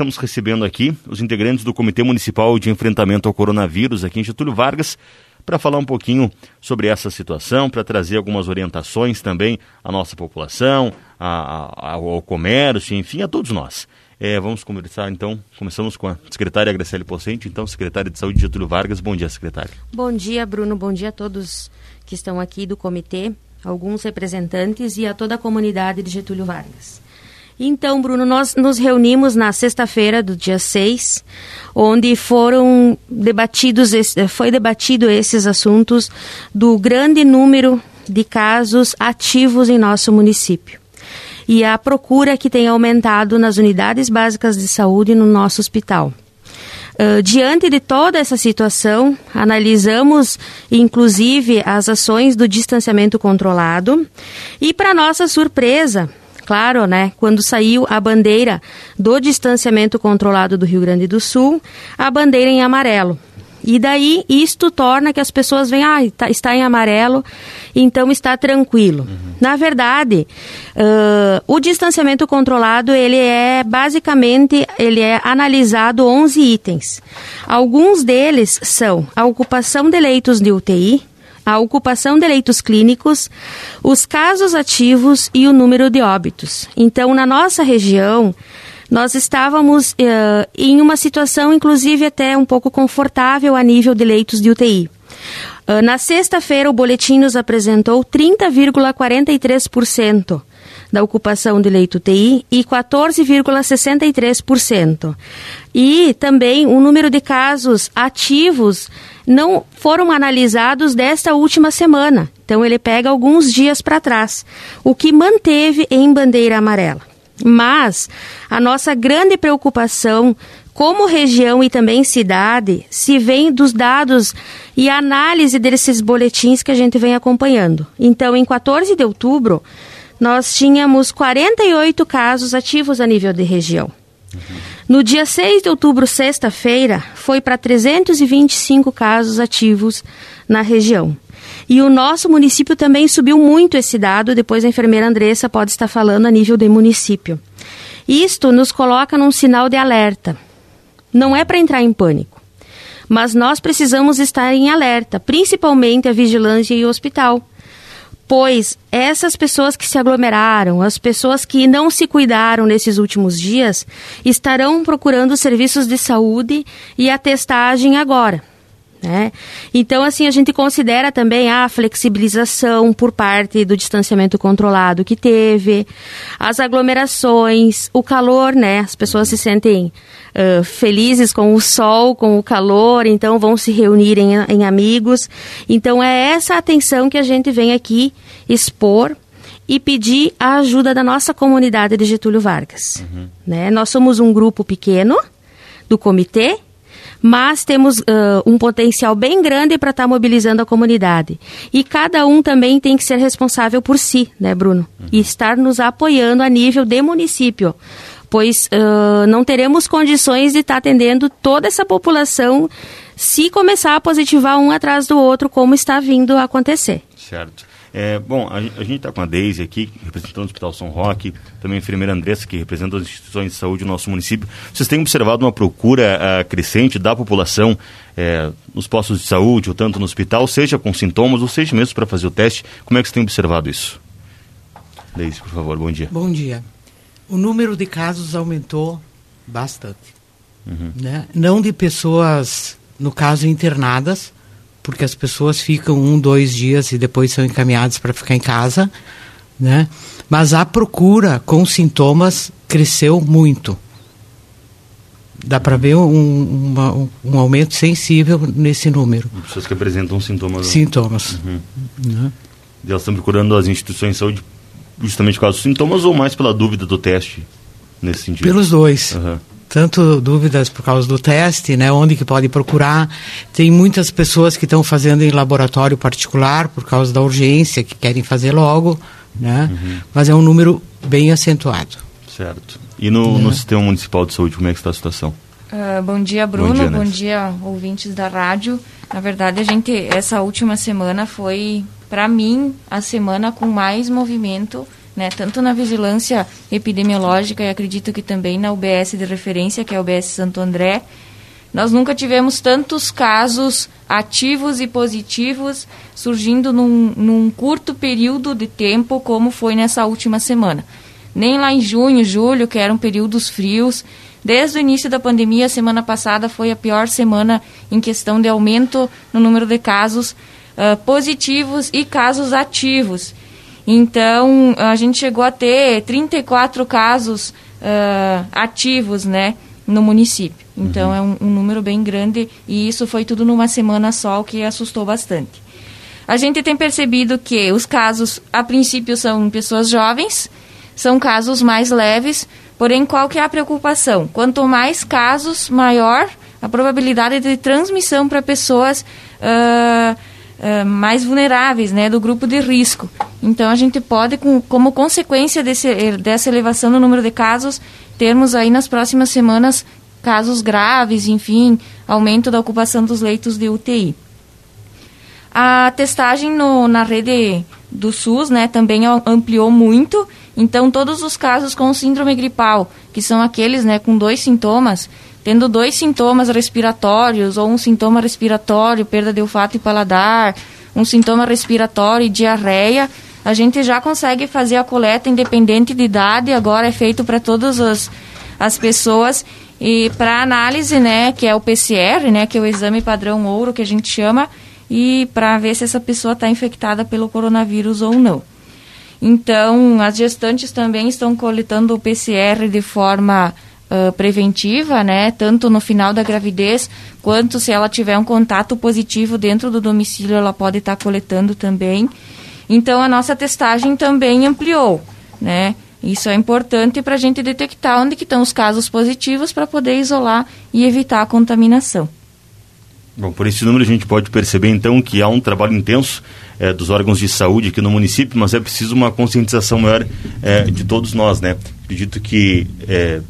estamos recebendo aqui os integrantes do Comitê Municipal de Enfrentamento ao Coronavírus aqui em Getúlio Vargas para falar um pouquinho sobre essa situação, para trazer algumas orientações também à nossa população, a, a, ao comércio, enfim, a todos nós. É, vamos conversar então, começamos com a secretária Graciele Pocente, então, secretária de Saúde Getúlio Vargas. Bom dia, secretária. Bom dia, Bruno. Bom dia a todos que estão aqui do comitê, alguns representantes e a toda a comunidade de Getúlio Vargas. Então, Bruno, nós nos reunimos na sexta-feira do dia 6, onde foram debatidos, foi debatido esses assuntos do grande número de casos ativos em nosso município. E a procura que tem aumentado nas unidades básicas de saúde no nosso hospital. Uh, diante de toda essa situação, analisamos inclusive as ações do distanciamento controlado e, para nossa surpresa, claro, né, quando saiu a bandeira do distanciamento controlado do Rio Grande do Sul, a bandeira em amarelo. E daí isto torna que as pessoas veem, ah, tá, está em amarelo, então está tranquilo. Uhum. Na verdade, uh, o distanciamento controlado ele é basicamente ele é analisado 11 itens. Alguns deles são a ocupação de leitos de UTI, a ocupação de leitos clínicos, os casos ativos e o número de óbitos. Então, na nossa região, nós estávamos uh, em uma situação, inclusive, até um pouco confortável a nível de leitos de UTI. Eh, na sexta-feira, o boletim nos apresentou 30,43% da ocupação de leito UTI e 14,63%. E também o número de casos ativos não foram analisados desta última semana. Então ele pega alguns dias para trás, o que manteve em bandeira amarela. Mas a nossa grande preocupação como região e também cidade se vem dos dados e análise desses boletins que a gente vem acompanhando. Então, em 14 de outubro, nós tínhamos 48 casos ativos a nível de região. No dia 6 de outubro, sexta-feira, foi para 325 casos ativos na região. E o nosso município também subiu muito esse dado, depois a enfermeira Andressa pode estar falando a nível de município. Isto nos coloca num sinal de alerta. Não é para entrar em pânico, mas nós precisamos estar em alerta, principalmente a vigilância e o hospital pois essas pessoas que se aglomeraram, as pessoas que não se cuidaram nesses últimos dias, estarão procurando serviços de saúde e a testagem agora. Né? Então, assim, a gente considera também a flexibilização por parte do distanciamento controlado que teve, as aglomerações, o calor, né? As pessoas se sentem uh, felizes com o sol, com o calor, então vão se reunir em, em amigos. Então, é essa atenção que a gente vem aqui expor e pedir a ajuda da nossa comunidade de Getúlio Vargas. Uhum. Né? Nós somos um grupo pequeno do comitê, mas temos uh, um potencial bem grande para estar tá mobilizando a comunidade. E cada um também tem que ser responsável por si, né, Bruno? Uhum. E estar nos apoiando a nível de município. Pois uh, não teremos condições de estar tá atendendo toda essa população se começar a positivar um atrás do outro, como está vindo a acontecer. Certo. É, bom, a, a gente está com a Deise aqui, representando o Hospital São Roque, também a enfermeira Andressa, que representa as instituições de saúde do nosso município. Vocês têm observado uma procura uh, crescente da população é, nos postos de saúde, ou tanto no hospital, seja com sintomas, ou seja mesmo para fazer o teste? Como é que vocês têm observado isso? Deise, por favor, bom dia. Bom dia. O número de casos aumentou bastante. Uhum. Né? Não de pessoas, no caso, internadas, porque as pessoas ficam um, dois dias e depois são encaminhadas para ficar em casa, né? Mas a procura com sintomas cresceu muito. Dá para ver um, uma, um, aumento sensível nesse número. Pessoas que apresentam sintomas. Sintomas. Uhum. Né? Elas estão procurando as instituições de saúde justamente por causa dos sintomas ou mais pela dúvida do teste nesse sentido? Pelos dois. Uhum tanto dúvidas por causa do teste, né, onde que pode procurar. Tem muitas pessoas que estão fazendo em laboratório particular por causa da urgência, que querem fazer logo, né? Uhum. Mas é um número bem acentuado. Certo. E no, né? no sistema municipal de saúde, como é que está a situação? Uh, bom dia, Bruno. Bom dia, bom dia, ouvintes da rádio. Na verdade, a gente essa última semana foi, para mim, a semana com mais movimento né, tanto na vigilância epidemiológica e acredito que também na UBS de referência, que é a UBS Santo André, nós nunca tivemos tantos casos ativos e positivos surgindo num, num, curto período de tempo como foi nessa última semana. Nem lá em junho, julho, que eram períodos frios. Desde o início da pandemia, a semana passada foi a pior semana em questão de aumento no número de casos uh, positivos e casos ativos. Então, a gente chegou a ter 34 casos uh, ativos, né? no município. Então uhum. é um, um, número bem grande e isso foi tudo numa semana só, o que assustou bastante. A gente tem percebido que os casos, a princípio, são pessoas jovens, são casos mais leves, porém qual que é a preocupação? Quanto mais casos, maior a probabilidade de transmissão para pessoas uh, uh, mais vulneráveis, né, do grupo de risco. Então a gente pode, com, como consequência desse, dessa elevação no número de casos, termos aí nas próximas semanas casos graves, enfim, aumento da ocupação dos leitos de UTI. A testagem no, na rede do SUS né, também ampliou muito, então todos os casos com síndrome gripal, que são aqueles né, com dois sintomas, tendo dois sintomas respiratórios, ou um sintoma respiratório, perda de olfato e paladar, um sintoma respiratório e diarreia, a gente já consegue fazer a coleta independente de idade, agora é feito para todas as, as pessoas. E para análise, né, que é o PCR, né, que é o exame padrão ouro que a gente chama, e para ver se essa pessoa está infectada pelo coronavírus ou não. Então, as gestantes também estão coletando o PCR de forma uh, preventiva, né? Tanto no final da gravidez, quanto se ela tiver um contato positivo dentro do domicílio, ela pode estar tá coletando também. Então a nossa testagem também ampliou, né? Isso é importante para a gente detectar onde que estão os casos positivos para poder isolar e evitar a contaminação. Bom, por esse número a gente pode perceber então que há um trabalho intenso é, dos órgãos de saúde aqui no município, mas é preciso uma conscientização maior é, de todos nós, né? Acredito que é,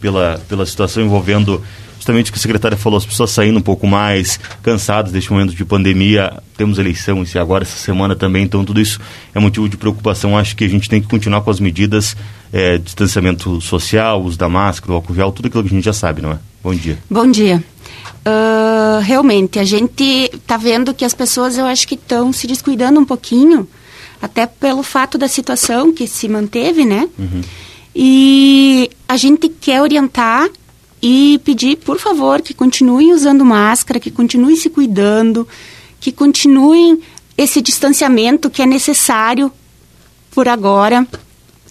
pela, pela situação envolvendo justamente o que a secretária falou, as pessoas saindo um pouco mais cansadas deste momento de pandemia, temos eleição e agora essa semana também, então tudo isso é motivo de preocupação. Acho que a gente tem que continuar com as medidas é, de distanciamento social, uso da máscara, álcool gel, tudo aquilo que a gente já sabe, não é? Bom dia. Bom dia. Uh, realmente, a gente está vendo que as pessoas, eu acho que estão se descuidando um pouquinho, até pelo fato da situação que se manteve, né? Uhum. E a gente quer orientar e pedir, por favor, que continuem usando máscara, que continuem se cuidando, que continuem esse distanciamento que é necessário por agora.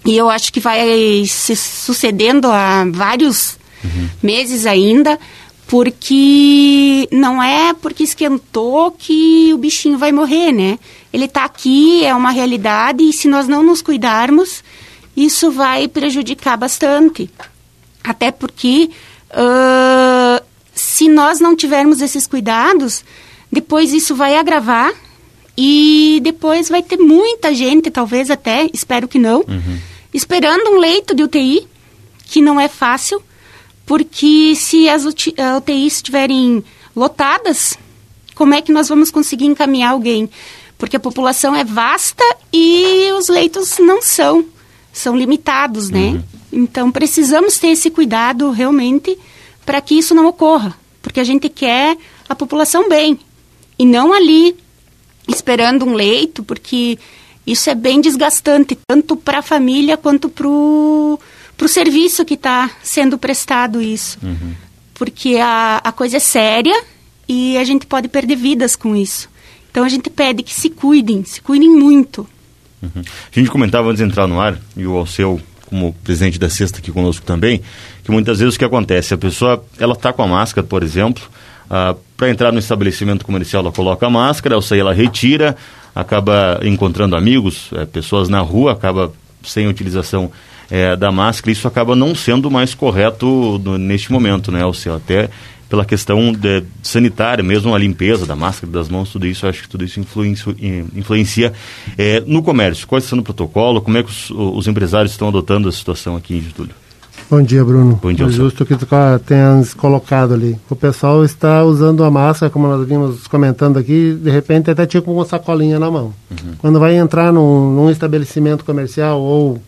E eu acho que vai se sucedendo há vários uhum. meses ainda, porque não é porque esquentou que o bichinho vai morrer, né? Ele está aqui, é uma realidade, e se nós não nos cuidarmos, isso vai prejudicar bastante. Até porque Uh, se nós não tivermos esses cuidados, depois isso vai agravar e depois vai ter muita gente, talvez até, espero que não, uhum. esperando um leito de UTI, que não é fácil, porque se as UTIs estiverem lotadas, como é que nós vamos conseguir encaminhar alguém? Porque a população é vasta e os leitos não são, são limitados, né? Uhum. Então, precisamos ter esse cuidado realmente para que isso não ocorra, porque a gente quer a população bem e não ali esperando um leito, porque isso é bem desgastante, tanto para a família quanto para o serviço que está sendo prestado isso. Uhum. Porque a, a coisa é séria e a gente pode perder vidas com isso. Então a gente pede que se cuidem, se cuidem muito. Uhum. A gente comentava antes de entrar no ar, e o Alceu como presidente da Sexta aqui conosco também, que muitas vezes o que acontece, a pessoa, ela está com a máscara, por exemplo, ah, para entrar no estabelecimento comercial ela coloca a máscara, ao sair ela retira, acaba encontrando amigos, é, pessoas na rua, acaba sem utilização é, da máscara, isso acaba não sendo mais correto no, neste momento, né, Alceu? Até pela questão de, sanitária, mesmo a limpeza da máscara, das mãos, tudo isso, acho que tudo isso influencia, influencia é, no comércio. Qual está sendo o protocolo? Como é que os, os, empresários estão adotando a situação aqui em Getúlio? Bom dia, Bruno. Bom dia, é justo que tu tenha colocado ali. O pessoal está usando a máscara, como nós vimos comentando aqui, de repente até tinha com uma sacolinha na mão. Uhum. Quando vai entrar num, num, estabelecimento comercial ou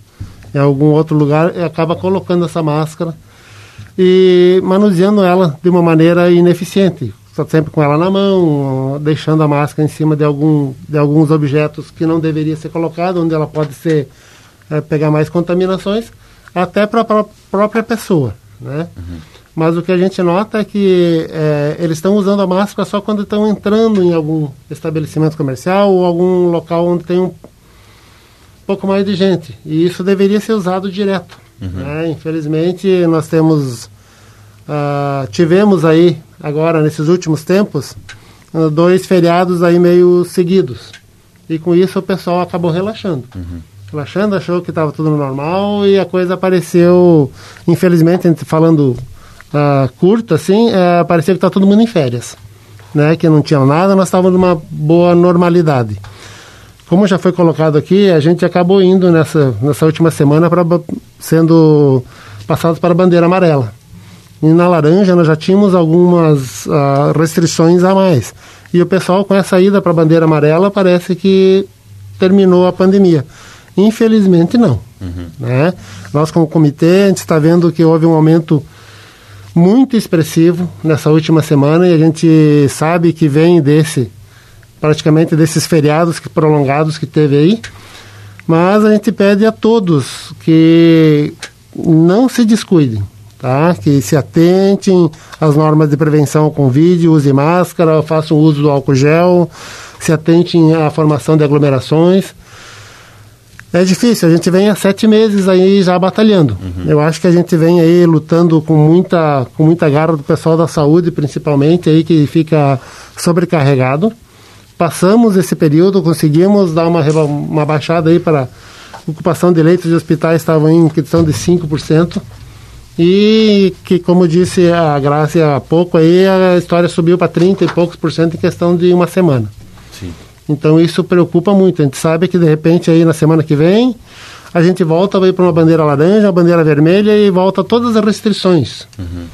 em algum outro lugar, acaba colocando essa máscara e manuseando ela de uma maneira ineficiente. Está sempre com ela na mão, deixando a máscara em cima de, algum, de alguns objetos que não deveria ser colocado, onde ela pode ser é, pegar mais contaminações até para a própria pessoa, né? Uhum. Mas o que a gente nota é que é, eles estão usando a máscara só quando estão entrando em algum estabelecimento comercial ou algum local onde tem um pouco mais de gente. E isso deveria ser usado direto. Uhum. Né? Infelizmente, nós temos... Uh, tivemos aí, agora, nesses últimos tempos, uh, dois feriados aí meio seguidos. E com isso o pessoal acabou relaxando. Uhum relaxando, achou que estava tudo normal e a coisa apareceu, infelizmente, falando uh, curto assim, uh, parecia que está todo mundo em férias, né? Que não tinha nada, nós estávamos numa boa normalidade. Como já foi colocado aqui, a gente acabou indo nessa, nessa última semana para sendo passados para a bandeira amarela. E na laranja nós já tínhamos algumas uh, restrições a mais. E o pessoal com essa ida para a bandeira amarela parece que terminou a pandemia. Infelizmente, não. Uhum. Né? Nós, como comitê, a gente está vendo que houve um aumento muito expressivo nessa última semana e a gente sabe que vem desse, praticamente desses feriados prolongados que teve aí. Mas a gente pede a todos que não se descuidem, tá? que se atentem às normas de prevenção com vídeo, use máscara, façam uso do álcool gel, se atentem à formação de aglomerações é difícil, a gente vem há sete meses aí já batalhando. Uhum. Eu acho que a gente vem aí lutando com muita, com muita garra do pessoal da saúde, principalmente, aí que fica sobrecarregado. Passamos esse período, conseguimos dar uma, uma baixada aí para ocupação de leitos de hospitais estavam em questão de 5%. E que, como disse a Graça há pouco, aí a história subiu para 30 e poucos por cento em questão de uma semana. Então isso preocupa muito. A gente sabe que de repente aí na semana que vem a gente volta para uma bandeira laranja, uma bandeira vermelha e volta todas as restrições. Uhum.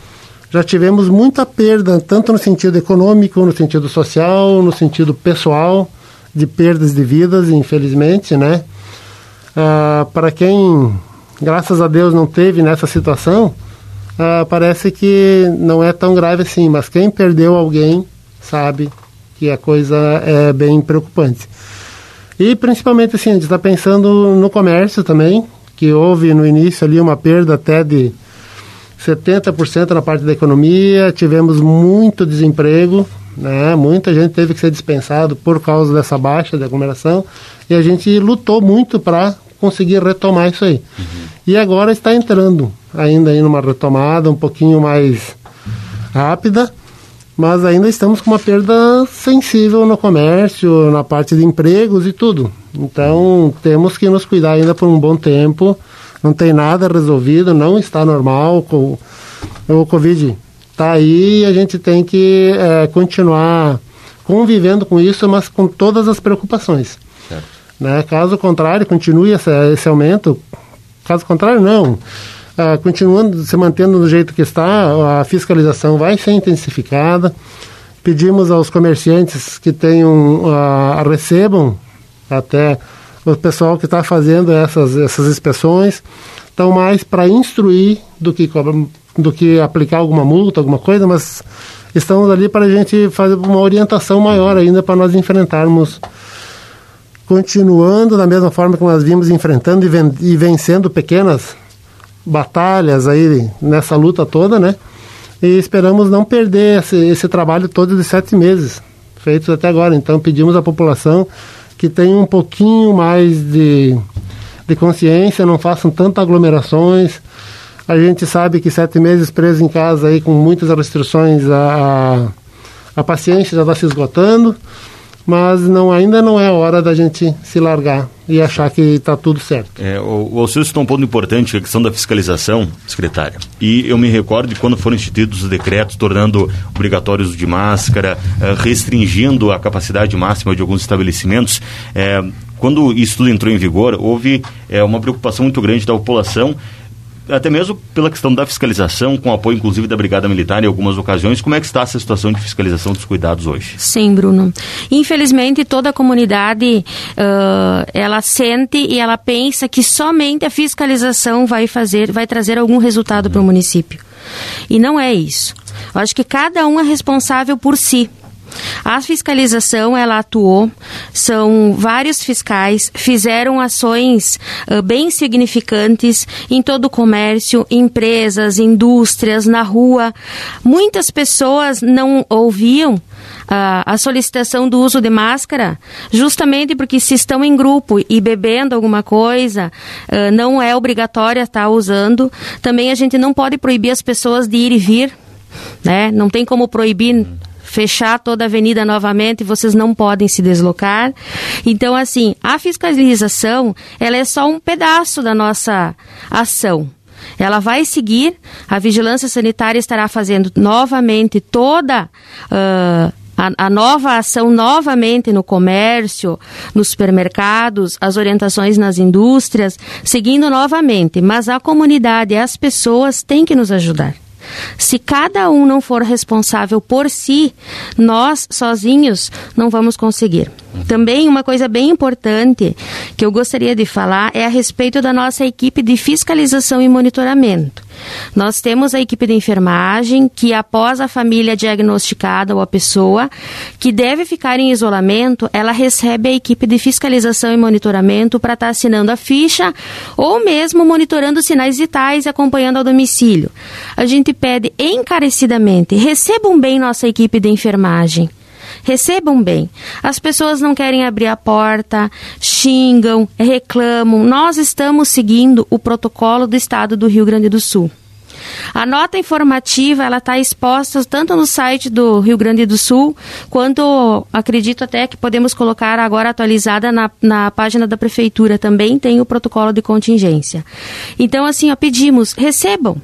Já tivemos muita perda, tanto no sentido econômico, no sentido social, no sentido pessoal, de perdas de vidas, infelizmente, né? Ah, para quem, graças a Deus, não teve nessa situação, ah, parece que não é tão grave assim, mas quem perdeu alguém sabe que a coisa é bem preocupante. E principalmente assim, a gente está pensando no comércio também, que houve no início ali uma perda até de 70% na parte da economia, tivemos muito desemprego, né? muita gente teve que ser dispensado por causa dessa baixa de aglomeração, e a gente lutou muito para conseguir retomar isso aí. Uhum. E agora está entrando ainda em uma retomada um pouquinho mais rápida, mas ainda estamos com uma perda sensível no comércio, na parte de empregos e tudo. Então temos que nos cuidar ainda por um bom tempo. Não tem nada resolvido, não está normal. O Covid está aí e a gente tem que é, continuar convivendo com isso, mas com todas as preocupações. Né? Caso contrário, continue esse, esse aumento. Caso contrário, não ah, continuando se mantendo do jeito que está, a fiscalização vai ser intensificada. Pedimos aos comerciantes que tenham, ah, recebam até o pessoal que está fazendo essas, essas inspeções, estão mais para instruir do que, do que aplicar alguma multa, alguma coisa, mas estamos ali para a gente fazer uma orientação maior ainda para nós enfrentarmos continuando da mesma forma que nós vimos enfrentando e, ven vencendo pequenas batalhas aí nessa luta toda, né? E esperamos não perder esse, esse trabalho todo de sete meses feitos até agora. Então pedimos à população que tenha um pouquinho mais de, de consciência, não façam tantas aglomerações. A gente sabe que sete meses preso em casa aí com muitas restrições, a, a paciência já está se esgotando mas não, ainda não é hora da gente se largar e achar que está tudo certo. É, o, o Alceu citou um ponto importante, a questão da fiscalização, secretária. E eu me recordo de quando foram instituídos os decretos tornando obrigatórios de máscara, eh, restringindo a capacidade máxima de alguns estabelecimentos. É, quando isso tudo entrou em vigor, houve é, uma preocupação muito grande da população até mesmo pela questão da fiscalização, com apoio inclusive da Brigada Militar em algumas ocasiões, como é que está essa situação de fiscalização dos cuidados hoje? Sim, Bruno. Infelizmente, toda a comunidade, uh, ela sente e ela pensa que somente a fiscalização vai fazer, vai trazer algum resultado uhum. para o município. E não é isso. Eu acho que cada um é responsável por si. A fiscalização, ela atuou, são vários fiscais, fizeram ações uh, bem significantes em todo o comércio, empresas, indústrias, na rua. Muitas pessoas não ouviam a, a, solicitação do uso de máscara, justamente porque se estão em grupo e bebendo alguma coisa, uh, não é obrigatória estar usando. Também a gente não pode proibir as pessoas de ir e vir, né? Não tem como proibir fechar toda a avenida novamente, vocês não podem se deslocar. Então, assim, a fiscalização, ela é só um pedaço da nossa ação. Ela vai seguir, a vigilância sanitária estará fazendo novamente toda uh, a, a, nova ação novamente no comércio, nos supermercados, as orientações nas indústrias, seguindo novamente. Mas a comunidade, as pessoas têm que nos ajudar. Se cada um não for responsável por si, nós sozinhos não vamos conseguir. Também uma coisa bem importante que eu gostaria de falar é a respeito da nossa equipe de fiscalização e monitoramento. Nós temos a equipe de enfermagem que, após a família diagnosticada ou a pessoa que deve ficar em isolamento, ela recebe a equipe de fiscalização e monitoramento para estar tá assinando a ficha ou mesmo monitorando sinais vitais e acompanhando ao domicílio. A gente pede encarecidamente: recebam bem nossa equipe de enfermagem recebam bem. As pessoas não querem abrir a porta, xingam, reclamam. Nós estamos seguindo o protocolo do Estado do Rio Grande do Sul. A nota informativa ela está exposta tanto no site do Rio Grande do Sul quanto acredito até que podemos colocar agora atualizada na, na página da prefeitura também tem o protocolo de contingência. Então assim, ó, pedimos recebam,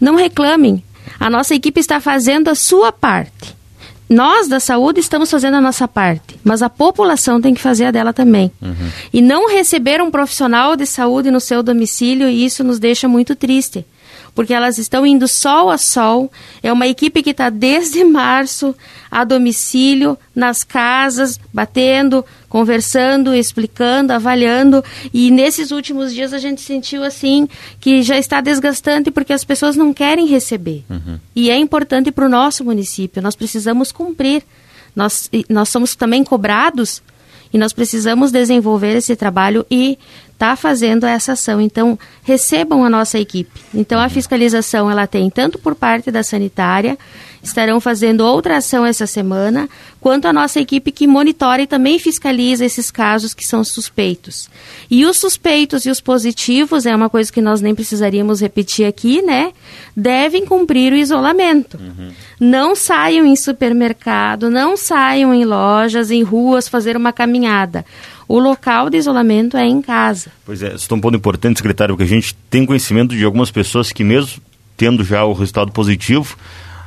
não reclamem. A nossa equipe está fazendo a sua parte nós da saúde estamos fazendo a nossa parte, mas a população tem que fazer a dela também. Uhum. E não receber um profissional de saúde no seu domicílio, isso nos deixa muito triste porque elas estão indo sol a sol. É uma equipe que está desde março a domicílio, nas casas, batendo, conversando, explicando, avaliando. E nesses últimos dias a gente sentiu assim que já está desgastante porque as pessoas não querem receber. Uhum. E é importante para o nosso município. Nós precisamos cumprir. Nós, nós somos também cobrados e nós precisamos desenvolver esse trabalho e está fazendo essa ação. Então, recebam a nossa equipe. Então, a fiscalização ela tem tanto por parte da sanitária, estarão fazendo outra ação essa semana, quanto a nossa equipe que monitora e também fiscaliza esses casos que são suspeitos. E os suspeitos e os positivos, é uma coisa que nós nem precisaríamos repetir aqui, né? Devem cumprir o isolamento. Uhum. Não saiam em supermercado, não saiam em lojas, em ruas, fazer uma caminhada o local de isolamento é em casa. Pois é, isso é um ponto importante, secretário, porque a gente tem conhecimento de algumas pessoas que mesmo tendo já o resultado positivo,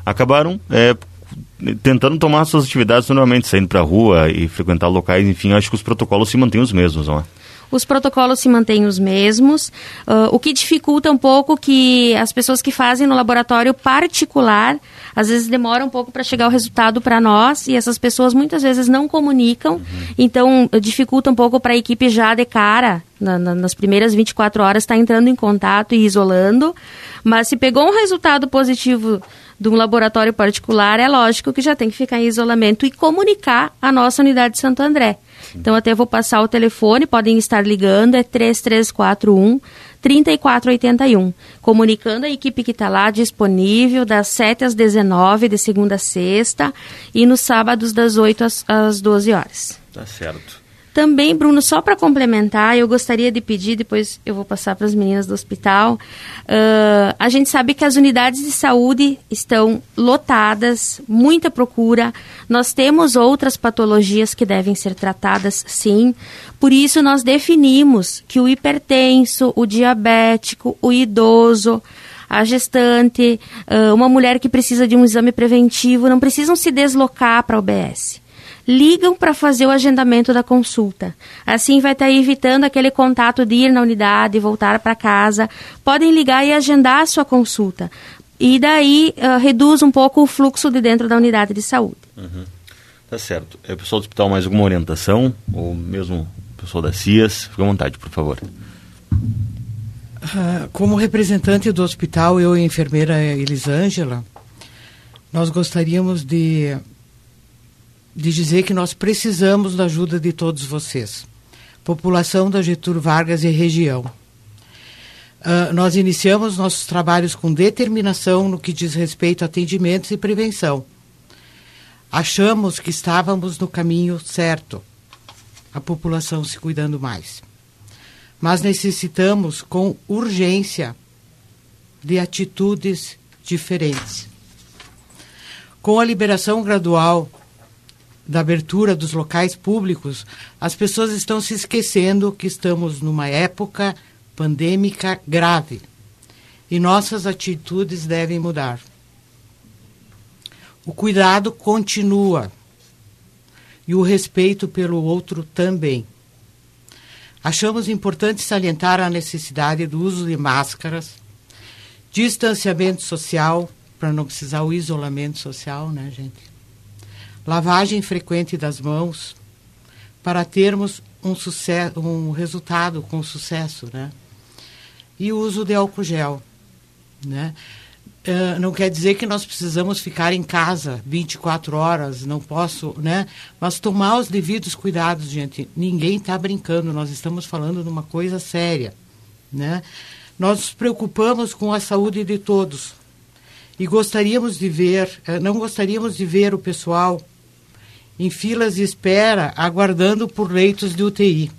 acabaram é, tentando tomar suas atividades normalmente, saindo para a rua e frequentar locais, enfim, acho que os protocolos se mantêm os mesmos, não é? Os protocolos se mantêm os mesmos, uh, o que dificulta um pouco que as pessoas que fazem no laboratório particular, às vezes demora um pouco para chegar o resultado para nós e essas pessoas muitas vezes não comunicam, uhum. então dificulta um pouco para a equipe já de cara, na, na, nas primeiras 24 horas, estar tá entrando em contato e isolando, mas se pegou um resultado positivo de um laboratório particular, é lógico que já tem que ficar em isolamento e comunicar a nossa unidade de Santo André. Então até vou passar o telefone, podem estar ligando, é 3341 3481. Comunicando a equipe que está lá disponível das 7 às 19, de segunda a sexta, e nos sábados das 8 às, às 12 horas. Tá certo. Também, Bruno, só para complementar, eu gostaria de pedir, depois eu vou passar para as meninas do hospital. Uh, a gente sabe que as unidades de saúde estão lotadas, muita procura. Nós temos outras patologias que devem ser tratadas, sim. Por isso, nós definimos que o hipertenso, o diabético, o idoso, a gestante, uh, uma mulher que precisa de um exame preventivo, não precisam se deslocar para a UBS ligam para fazer o agendamento da consulta. Assim vai estar tá evitando aquele contato de ir na unidade e voltar para casa. Podem ligar e agendar a sua consulta. E daí uh, reduz um pouco o fluxo de dentro da unidade de saúde. Uhum. Tá certo. É o pessoal do hospital mais alguma orientação? Ou mesmo o pessoal da CIAS? Fique à vontade, por favor. Uh, como representante do hospital, eu e a enfermeira Elisângela, nós gostaríamos de, de dizer que nós precisamos da ajuda de todos vocês. População da Getúlio Vargas e região. Uh, nós iniciamos nossos trabalhos com determinação no que diz respeito a atendimentos e prevenção. Achamos que estávamos no caminho certo, a população se cuidando mais. Mas necessitamos, com urgência, de atitudes diferentes. Com a liberação gradual da abertura dos locais públicos, as pessoas estão se esquecendo que estamos numa época pandêmica grave e nossas atitudes devem mudar. O cuidado continua e o respeito pelo outro também. Achamos importante salientar a necessidade do uso de máscaras, distanciamento social, para não precisar o isolamento social, né, gente? Lavagem frequente das mãos, para termos um, sucesso, um resultado com sucesso, né? E o uso de álcool gel, né? Uh, não quer dizer que nós precisamos ficar em casa 24 horas, não posso, né? Mas tomar os devidos cuidados, gente. Ninguém está brincando, nós estamos falando de uma coisa séria, né? Nós nos preocupamos com a saúde de todos, e gostaríamos de ver, eh, não gostaríamos de ver o pessoal em filas de espera aguardando por leitos de UTI.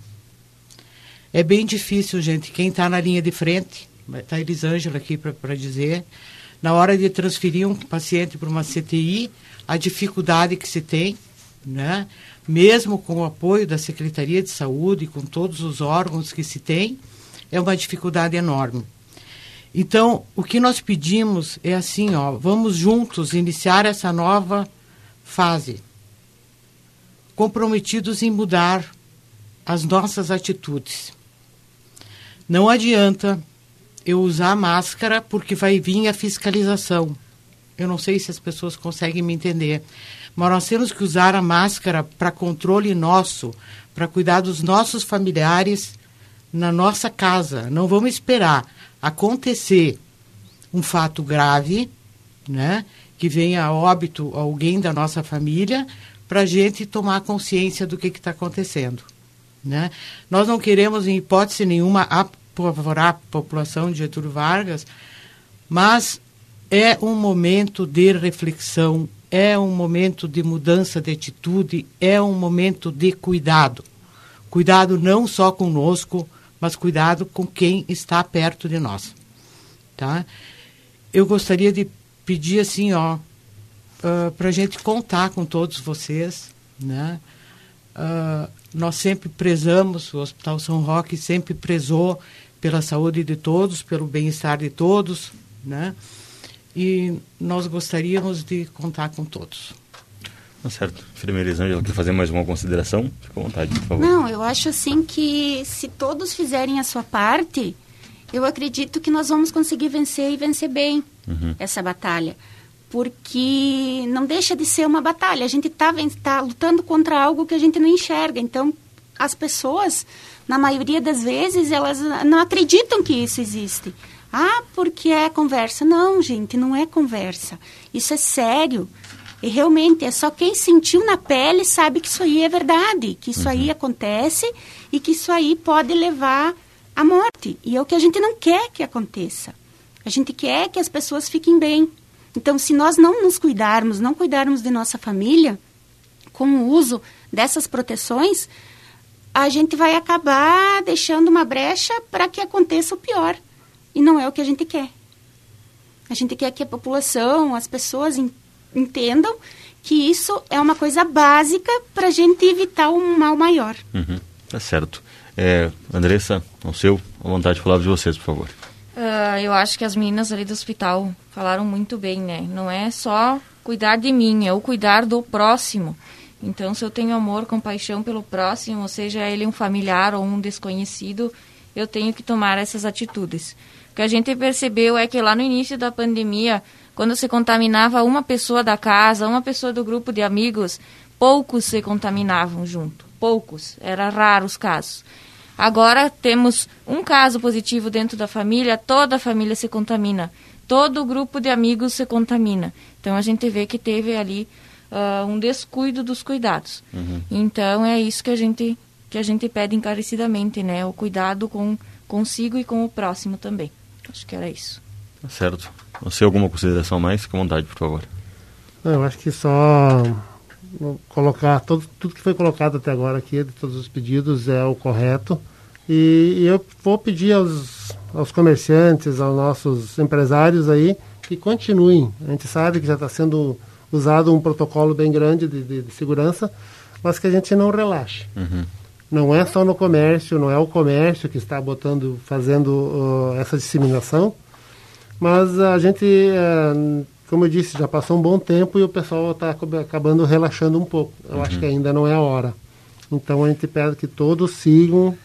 É bem difícil, gente. Quem está na linha de frente, está a Elisângela aqui para dizer, na hora de transferir um paciente para uma CTI, a dificuldade que se tem, né? mesmo com o apoio da Secretaria de Saúde, com todos os órgãos que se tem, é uma dificuldade enorme. Então, o que nós pedimos é assim, ó, vamos juntos iniciar essa nova fase, comprometidos em mudar as nossas atitudes. Não adianta eu usar máscara porque vai vir a fiscalização. Eu não sei se as pessoas conseguem me entender, mas nós temos que usar a máscara para controle nosso, para cuidar dos nossos familiares na nossa casa. Não vamos esperar acontecer um fato grave, né, que venha a óbito alguém da nossa família, para a gente tomar consciência do que está acontecendo. Né? Nós não queremos, em hipótese nenhuma, apavorar a população de Getúlio Vargas, mas é um momento de reflexão, é um momento de mudança de atitude, é um momento de cuidado. Cuidado não só conosco, mas cuidado com quem está perto de nós, tá? Eu gostaria de pedir assim, ó, uh, ah, para a gente contar com todos vocês, né? Uh, nós sempre prezamos, o Hospital São Roque sempre prezou pela saúde de todos, pelo bem-estar de todos, né? E nós gostaríamos de contar com todos. Tá certo. Enfermeira Elisângela, quer fazer mais uma consideração? Fica à vontade, por favor. Não, eu acho assim que se todos fizerem a sua parte, eu acredito que nós vamos conseguir vencer e vencer bem uhum. essa batalha. Porque não deixa de ser uma batalha. A gente está tá lutando contra algo que a gente não enxerga. Então, as pessoas, na maioria das vezes, elas não acreditam que isso existe. Ah, porque é conversa. Não, gente, não é conversa. Isso é sério. E realmente é só quem sentiu na pele sabe que isso aí é verdade, que isso uhum. aí acontece e que isso aí pode levar à morte. E é o que a gente não quer que aconteça. A gente quer que as pessoas fiquem bem. Então, se nós não nos cuidarmos, não cuidarmos de nossa família, com o uso dessas proteções, a gente vai acabar deixando uma brecha para que aconteça o pior. E não é o que a gente quer. A gente quer que a população, as pessoas entendam que isso é uma coisa básica para a gente evitar um mal maior. Uhum, tá certo. É, Andressa, ao seu, a vontade de falar de vocês, por favor. Uh, eu acho que as meninas ali do hospital falaram muito bem, né? Não é só cuidar de mim, é o cuidar do próximo. Então, se eu tenho amor, compaixão pelo próximo, ou seja ele um familiar ou um desconhecido, eu tenho que tomar essas atitudes. O que a gente percebeu é que lá no início da pandemia, quando se contaminava uma pessoa da casa, uma pessoa do grupo de amigos, poucos se contaminavam junto. Poucos. Era raro os casos. Agora temos um caso positivo dentro da família, toda a família se contamina. Todo o grupo de amigos se contamina. Então a gente vê que teve ali uh, um descuido dos cuidados. Uhum. Então é isso que a gente que a gente pede encarecidamente, né? O cuidado com consigo e com o próximo também. Acho que era isso. Tá certo. Você alguma consideração mais? Fique à vontade, por favor. Eu acho que só colocar todo, tudo que foi colocado até agora aqui, de todos os pedidos, é o correto. E, e eu vou pedir aos, aos comerciantes, aos nossos empresários aí, que continuem. A gente sabe que já está sendo usado um protocolo bem grande de, de, de, segurança, mas que a gente não relaxe. Uhum. Não é só no comércio, não é o comércio que está botando, fazendo uh, essa disseminação, mas a gente, uh, como eu disse, já passou um bom tempo e o pessoal está acabando relaxando um pouco. Eu uhum. acho que ainda não é a hora. Então a gente pede que todos sigam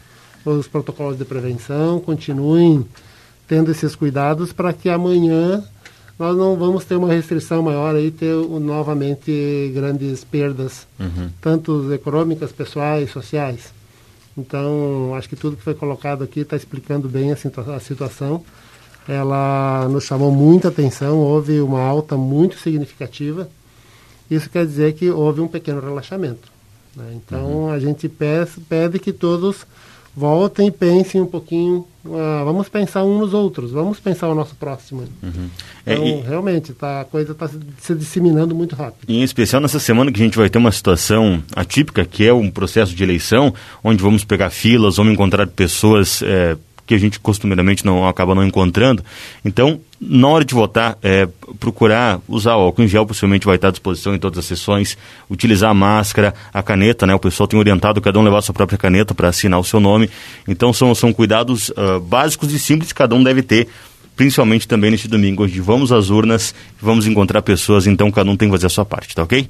os protocolos de prevenção, continuem tendo esses cuidados para que amanhã nós não vamos ter uma restrição maior aí, ter novamente grandes perdas, uhum. tanto econômicas, pessoais, sociais. Então, acho que tudo que foi colocado aqui está explicando bem a, situa a situação. Ela nos chamou muita atenção, houve uma alta muito significativa. Isso quer dizer que houve um pequeno relaxamento. Né? Então, uhum. a gente pede, pede que todos voltem e pensem um pouquinho. Uh, vamos pensar uns nos outros, vamos pensar o nosso próximo. Uhum. É, então, é, e, realmente, tá, a coisa está se, se, disseminando muito rápido. Em especial nessa semana que a gente vai ter uma situação atípica, que é um processo de eleição, onde vamos pegar filas, vamos encontrar pessoas. É, que a gente costumeiramente não acaba não encontrando. Então, na hora de votar, é, procurar usar o álcool em gel, possivelmente vai estar à disposição em todas as sessões, utilizar a máscara, a caneta, né? O pessoal tem orientado cada um levar a sua própria caneta para assinar o seu nome. Então, são, são cuidados uh, básicos e simples que cada um deve ter principalmente também neste domingo, onde vamos às urnas, vamos encontrar pessoas, então cada um tem que fazer a sua parte, tá ok?